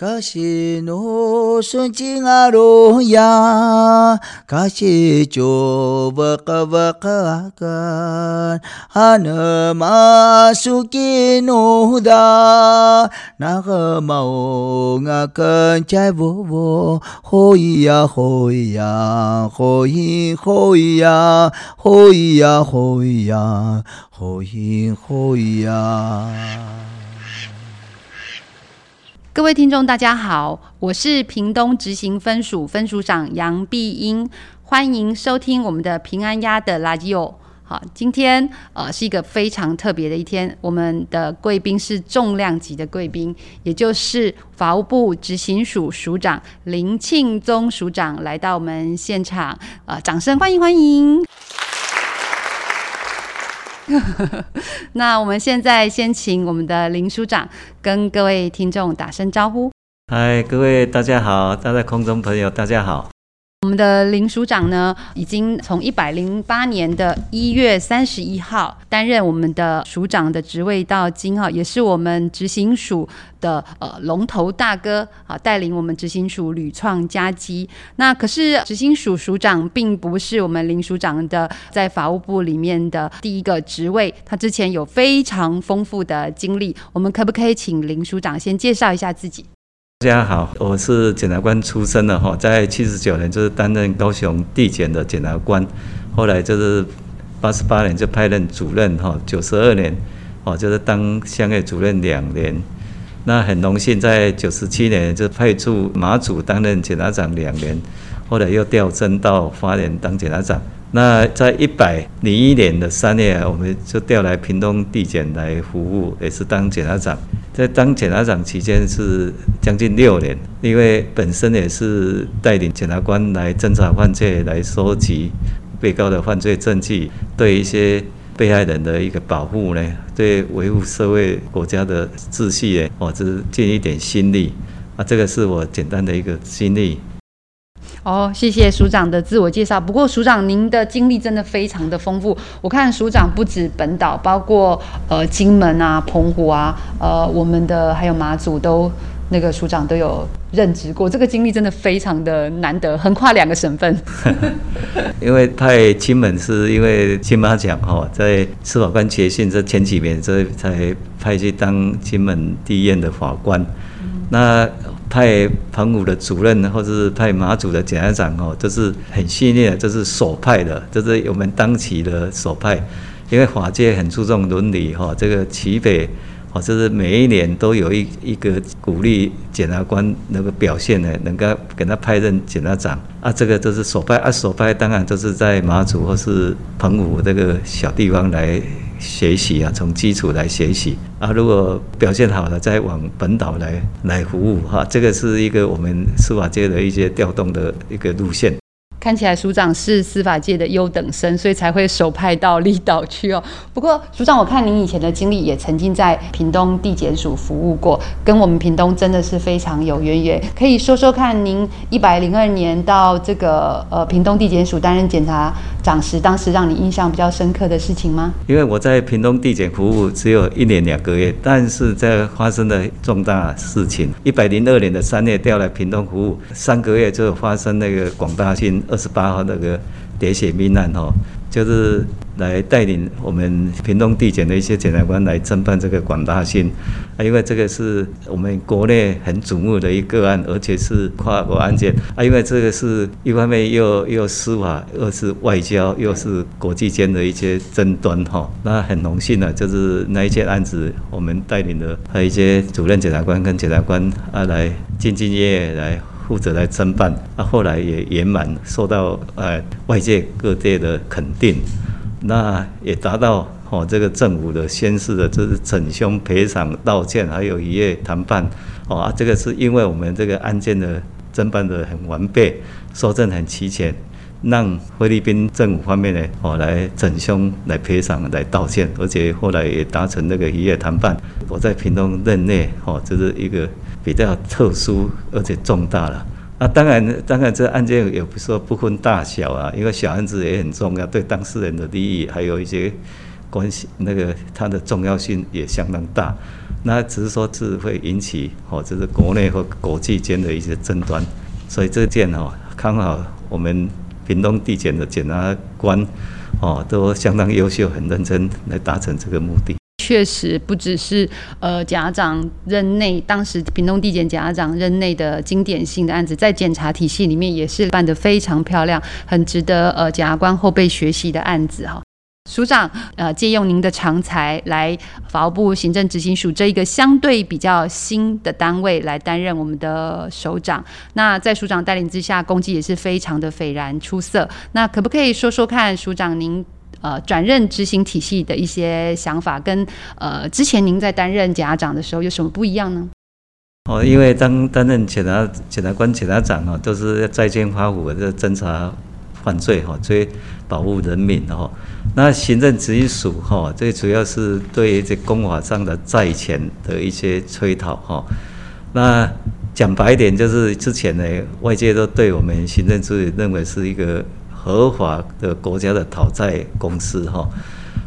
かしのすちがろや、かしちょばかばかか、はなますきのだ、ながまおがかんちゃぼぼ、ほいやほいや、ほいほいや、ほいやほいや、ほいほいや。各位听众，大家好，我是屏东执行分署分署长杨碧英，欢迎收听我们的平安鸭的拉基欧。好，今天呃是一个非常特别的一天，我们的贵宾是重量级的贵宾，也就是法务部执行署署长林庆宗署长来到我们现场，呃，掌声欢迎欢迎。那我们现在先请我们的林署长跟各位听众打声招呼。嗨，各位大家好，大家空中朋友大家好。我们的林署长呢，已经从一百零八年的一月三十一号担任我们的署长的职位到今哈，也是我们执行署的呃龙头大哥啊，带领我们执行署屡创佳绩。那可是执行署署长并不是我们林署长的在法务部里面的第一个职位，他之前有非常丰富的经历。我们可不可以请林署长先介绍一下自己？大家好，我是检察官出身的哈，在七十九年就是担任高雄地检的检察官，后来就是八十八年就派任主任哈，九十二年哦就是当乡业主任两年，那很荣幸在九十七年就派驻马祖担任检察长两年，后来又调任到花莲当检察长。那在一百零一年的三月，我们就调来屏东地检来服务，也是当检察长。在当检察长期间是将近六年，因为本身也是带领检察官来侦查犯罪，来收集被告的犯罪证据，对一些被害人的一个保护呢，对维护社会国家的秩序呢，我是尽一点心力。啊，这个是我简单的一个经历。哦，谢谢署长的自我介绍。不过署长您的经历真的非常的丰富。我看署长不止本岛，包括呃金门啊、澎湖啊、呃我们的还有马祖都那个署长都有任职过。这个经历真的非常的难得，横跨两个省份。因为派金门是因为金马奖哈，在司法官决训这前几年，所以才派去当金门地院的法官。嗯、那派澎湖的主任，或者是派马祖的检察长哦，这是很训练的，这是首派的，这是我们当期的首派。因为法界很注重伦理哈，这个齐北哦，就是每一年都有一一个鼓励检察官那个表现呢，能够给他派任检察长啊，这个都是首派啊，首派当然都是在马祖或是澎湖这个小地方来。学习啊，从基础来学习啊，如果表现好了，再往本岛来来服务哈，这个是一个我们司法界的一些调动的一个路线。看起来署长是司法界的优等生，所以才会首派到离岛去哦。不过署长，我看您以前的经历也曾经在屏东地检署服务过，跟我们屏东真的是非常有渊源。可以说说看，您一百零二年到这个呃屏东地检署担任检察长时，当时让你印象比较深刻的事情吗？因为我在屏东地检服务只有一年两个月，但是在发生了重大事情。一百零二年的三月调来屏东服务，三个月就发生那个广大性。二十八号那个喋血命案哈，就是来带领我们屏东地检的一些检察官来侦办这个广大性啊，因为这个是我们国内很瞩目的一个案，而且是跨国案件啊，因为这个是一方面又又司法，又是外交，又是国际间的一些争端哈。那很荣幸的，就是那一件案子，我们带领的和一些主任检察官跟检察官啊，来兢兢业业来。负责来侦办，啊，后来也圆满受到呃外界各界的肯定，那也达到哦这个政府的宣示的，就是整凶赔偿道歉，还有一夜谈判，哦，这个是因为我们这个案件的侦办的很完备，收证很齐全，让菲律宾政府方面呢哦来整凶来赔偿来道歉，而且后来也达成那个一夜谈判。我在屏东任内哦，这是一个。比较特殊而且重大了，那当然，当然这案件也不说不分大小啊，因为小案子也很重要，对当事人的利益还有一些关系，那个它的重要性也相当大。那只是说是会引起哦，就是国内和国际间的一些争端，所以这件哦，刚好我们屏东地检的检察官哦都相当优秀，很认真来达成这个目的。确实不只是呃检察长任内，当时屏东地检检察长任内的经典性的案子，在检察体系里面也是办得非常漂亮，很值得呃检察官后辈学习的案子哈。署长，呃，借用您的长才来法务部行政执行署这一个相对比较新的单位来担任我们的首长。那在署长带领之下，功绩也是非常的斐然出色。那可不可以说说看，署长您呃转任执行体系的一些想法，跟呃之前您在担任检察长的时候有什么不一样呢？哦，因为当担任检察检察官、检察长啊，都是在监发府的侦查犯罪哈，追保护人民哈。那行政执行署哈，最主要是对这公法上的债权的一些催讨哈。那讲白一点，就是之前呢，外界都对我们行政处认为是一个合法的国家的讨债公司哈。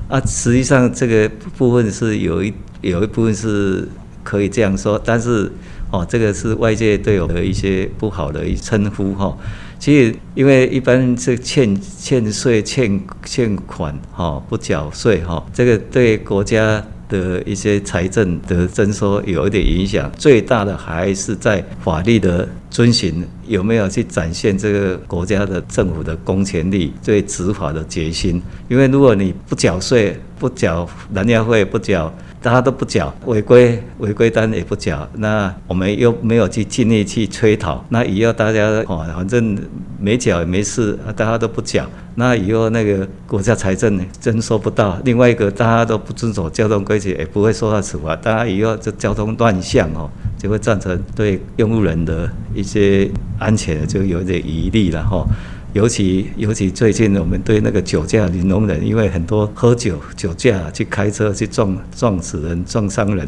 啊，实际上这个部分是有一有一部分是可以这样说，但是哦，这个是外界对我的一些不好的一称呼哈。其实，因为一般是欠欠税、欠欠款，哈，不缴税，哈，这个对国家的一些财政的征收有一点影响。最大的还是在法律的遵循，有没有去展现这个国家的政府的公权力、对执法的决心。因为如果你不缴税、不缴燃料费、不缴。大家都不缴，违规违规单也不缴，那我们又没有去尽力去催讨，那以后大家哦，反正没缴也没事，大家都不缴，那以后那个国家财政征收不到。另外一个，大家都不遵守交通规则，也不会受到处罚，大家以后这交通乱象哦，就会造成对用路人的一些安全就有点疑虑了哈。尤其尤其最近，我们对那个酒驾零容忍，因为很多喝酒酒驾去开车去撞撞死人、撞伤人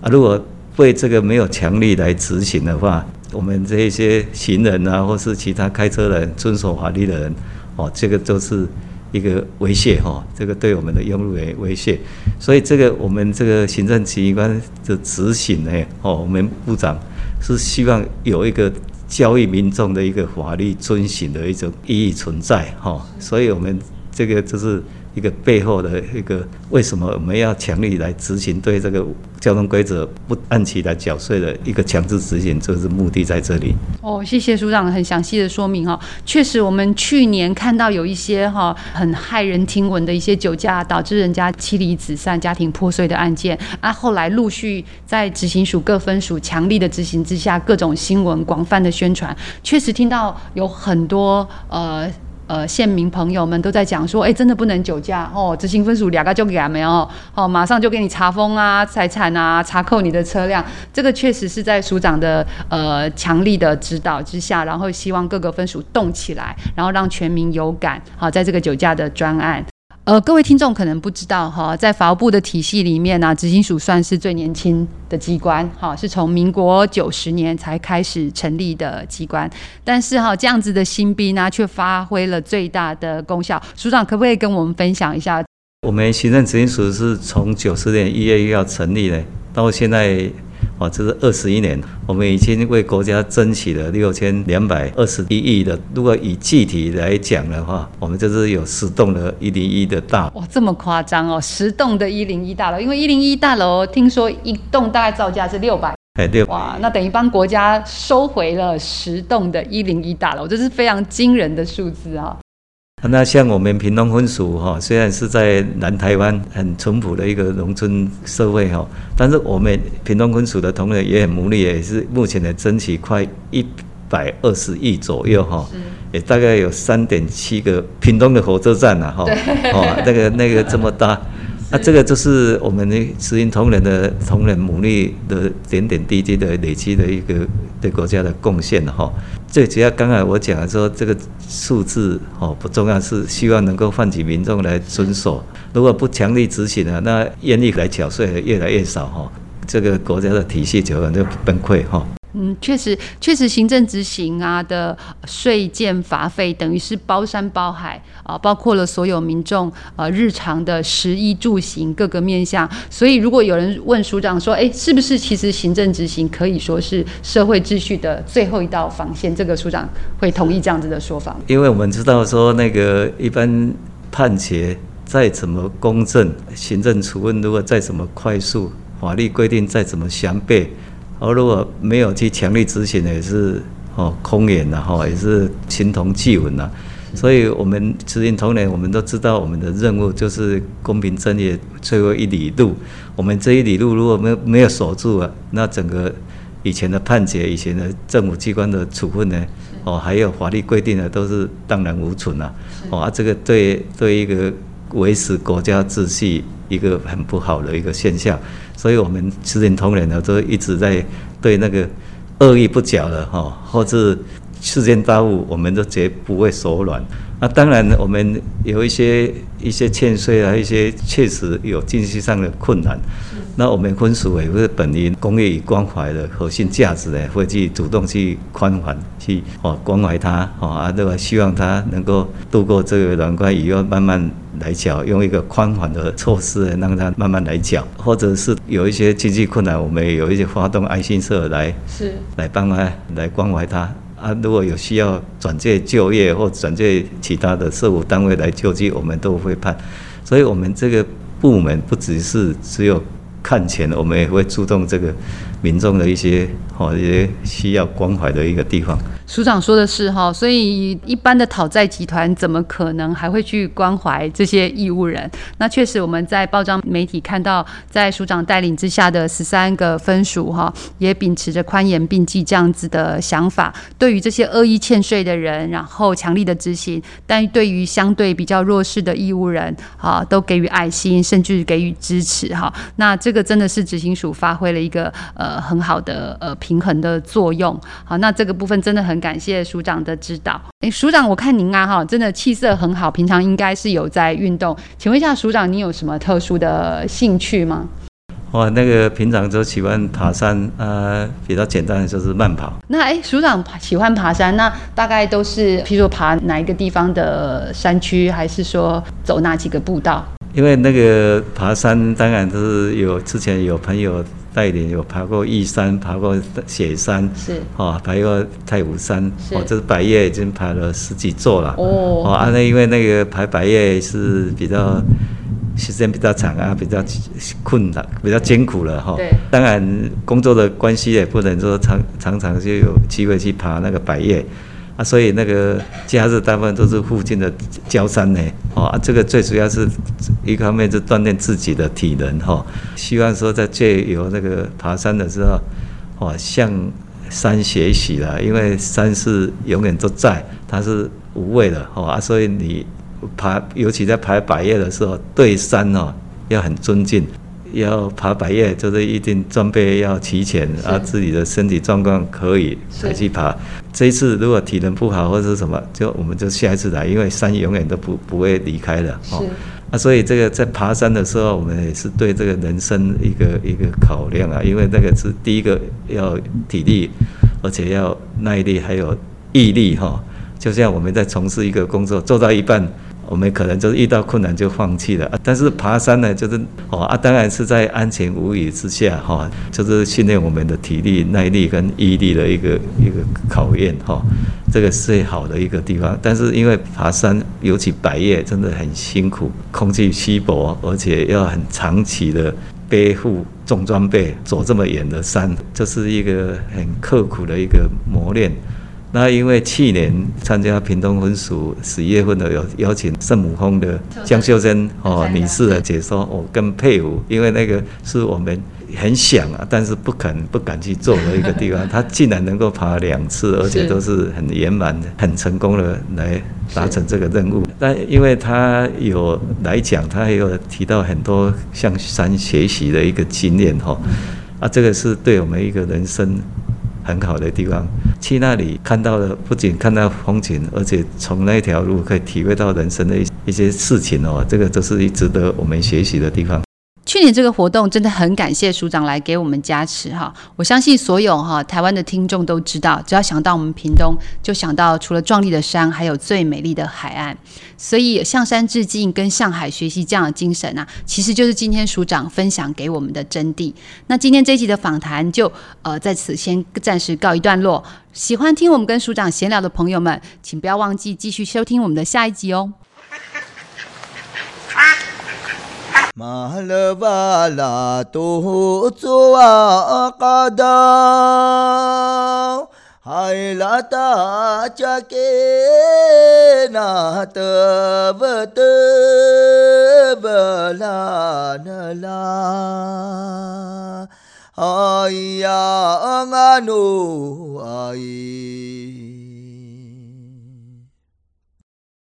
啊。如果对这个没有强力来执行的话，我们这一些行人啊，或是其他开车人遵守法律的人，哦，这个都是一个威胁哈。这个对我们的用路人威胁，所以这个我们这个行政机关的执行呢，哦，我们部长是希望有一个。教育民众的一个法律遵循的一种意义存在，哈，所以我们这个就是。一个背后的一个为什么我们要强力来执行对这个交通规则不按期来缴税的一个强制执行，这是目的在这里。哦，谢谢署长很详细的说明哈。确实，我们去年看到有一些哈很骇人听闻的一些酒驾导致人家妻离子散、家庭破碎的案件啊，后来陆续在执行署各分署强力的执行之下，各种新闻广泛的宣传，确实听到有很多呃。呃，县民朋友们都在讲说，哎，真的不能酒驾哦，执行分署两个就给他们哦，哦，马上就给你查封啊，财产啊，查扣你的车辆，这个确实是在署长的呃强力的指导之下，然后希望各个分署动起来，然后让全民有感，好，在这个酒驾的专案。呃，各位听众可能不知道哈，在法务部的体系里面呢，执行署算是最年轻的机关，哈，是从民国九十年才开始成立的机关。但是哈，这样子的新兵呢，却发挥了最大的功效。署长可不可以跟我们分享一下？我们行政执行署是从九十年一月一号成立的，到现在。哦，这是二十一年，我们已经为国家争取了六千两百二十一亿的。如果以具体来讲的话，我们就是有十栋的一零一的大楼。哇，这么夸张哦！十栋的一零一大楼，因为一零一大楼听说一栋大概造价是六百。哎，六。哇，那等于帮国家收回了十栋的一零一大楼，这是非常惊人的数字啊！那像我们屏东分署哈，虽然是在南台湾很淳朴的一个农村社会哈，但是我们屏东分署的同仁也很努力，也是目前的争取快一百二十亿左右哈，也大概有三点七个屏东的火车站呐哈，哦，那个那个这么大。那、啊、这个就是我们的执行同仁的同仁努力的点点滴滴的累积的一个对国家的贡献哈。最主要刚才我讲的说这个数字哦不重要，是希望能够唤起民众来遵守。如果不强力执行啊，那愿意来缴税的越来越少哈，这个国家的体系就可能就崩溃哈。嗯，确实，确实，行政执行啊的税建罚费，等于是包山包海啊，包括了所有民众呃日常的食衣住行各个面向。所以，如果有人问署长说，哎，是不是其实行政执行可以说是社会秩序的最后一道防线？这个署长会同意这样子的说法？因为我们知道说，那个一般判决再怎么公正，行政处分如果再怎么快速，法律规定再怎么详备。而如果没有去强力执行，也是哦空言呐，哈，也是形同虚文呐。所以，我们执行同仁，我们都知道，我们的任务就是公平正义最后一里路。我们这一里路如果没有没有守住啊，那整个以前的判决、以前的政府机关的处分呢，哦，还有法律规定的，都是荡然无存呐。哦，这个对对一个维持国家秩序一个很不好的一个现象。所以，我们执行同仁呢，都一直在对那个恶意不缴的哈，或是事件大物，我们都绝不会手软。那当然，我们有一些一些欠税啊，一些确实有经济上的困难。那我们分署也会本于公益与关怀的核心价值呢，会去主动去宽缓，去哦关怀他哦啊，对吧？希望他能够度过这个难关，以后慢慢来缴，用一个宽缓的措施让他慢慢来缴，或者是有一些经济困难，我们也有一些发动爱心社来是来帮他来关怀他啊。如果有需要转介就业或转介其他的社务单位来救济，我们都会判。所以，我们这个部门不只是只有。看钱，我们也会注重这个民众的一些哦一些需要关怀的一个地方。署长说的是哈，所以一般的讨债集团怎么可能还会去关怀这些义务人？那确实我们在报章媒体看到，在署长带领之下的十三个分署哈，也秉持着宽严并济这样子的想法，对于这些恶意欠税的人，然后强力的执行；但对于相对比较弱势的义务人，哈，都给予爱心，甚至给予支持哈。那这个真的是执行署发挥了一个呃很好的呃平衡的作用。好，那这个部分真的很。感谢署长的指导。诶，署长，我看您啊，哈，真的气色很好，平常应该是有在运动。请问一下，署长，你有什么特殊的兴趣吗？哇，那个平常就喜欢爬山，呃，比较简单的就是慢跑。那哎，署长喜欢爬山，那大概都是，譬如说爬哪一个地方的山区，还是说走哪几个步道？因为那个爬山，当然都是有之前有朋友。带领有爬过玉山，爬过雪山，是哦，爬过太武山，哦，这是百叶已经爬了十几座了。哦，哦，啊，那因为那个爬百叶是比较时间比较长啊，比较困难，比较艰苦了哈。对，当然工作的关系也不能说常常常就有机会去爬那个百岳。啊，所以那个假日大部分都是附近的郊山呢，哦，这个最主要是一方面是锻炼自己的体能哈，希望说在借由那个爬山的时候，哦，向山学习了，因为山是永远都在，它是无畏的，哦啊，所以你爬，尤其在爬百叶的时候，对山哦要很尊敬。要爬百叶，就是一定装备要齐全，啊，自己的身体状况可以才去爬。这一次如果体能不好或者是什么，就我们就下一次来，因为山永远都不不会离开的哦。啊，所以这个在爬山的时候，我们也是对这个人生一个一个考量啊，因为那个是第一个要体力，而且要耐力，还有毅力哈。就像我们在从事一个工作，做到一半。我们可能就是遇到困难就放弃了，但是爬山呢，就是哦啊，当然是在安全无虞之下哈，就是训练我们的体力、耐力跟毅力的一个一个考验哈，这个是最好的一个地方。但是因为爬山，尤其百岳，真的很辛苦，空气稀薄，而且要很长期的背负重装备走这么远的山，这是一个很刻苦的一个磨练。那因为去年参加屏东分署十一月份的有邀请圣母峰的江秀珍哦女士的解说，我更佩服，因为那个是我们很想啊，但是不肯不敢去做的一个地方，她竟然能够爬两次，而且都是很圆满的、很成功的来达成这个任务。但因为她有来讲，她也有提到很多向山学习的一个经验哈，啊，这个是对我们一个人生。很好的地方，去那里看到的不仅看到风景，而且从那条路可以体会到人生的一一些事情哦，这个都是值得我们学习的地方。去年这个活动真的很感谢署长来给我们加持哈，我相信所有哈台湾的听众都知道，只要想到我们屏东，就想到除了壮丽的山，还有最美丽的海岸，所以向山致敬跟向海学习这样的精神啊，其实就是今天署长分享给我们的真谛。那今天这一集的访谈就呃在此先暂时告一段落，喜欢听我们跟署长闲聊的朋友们，请不要忘记继续收听我们的下一集哦。马勒瓦拉多祖阿卡达，海拉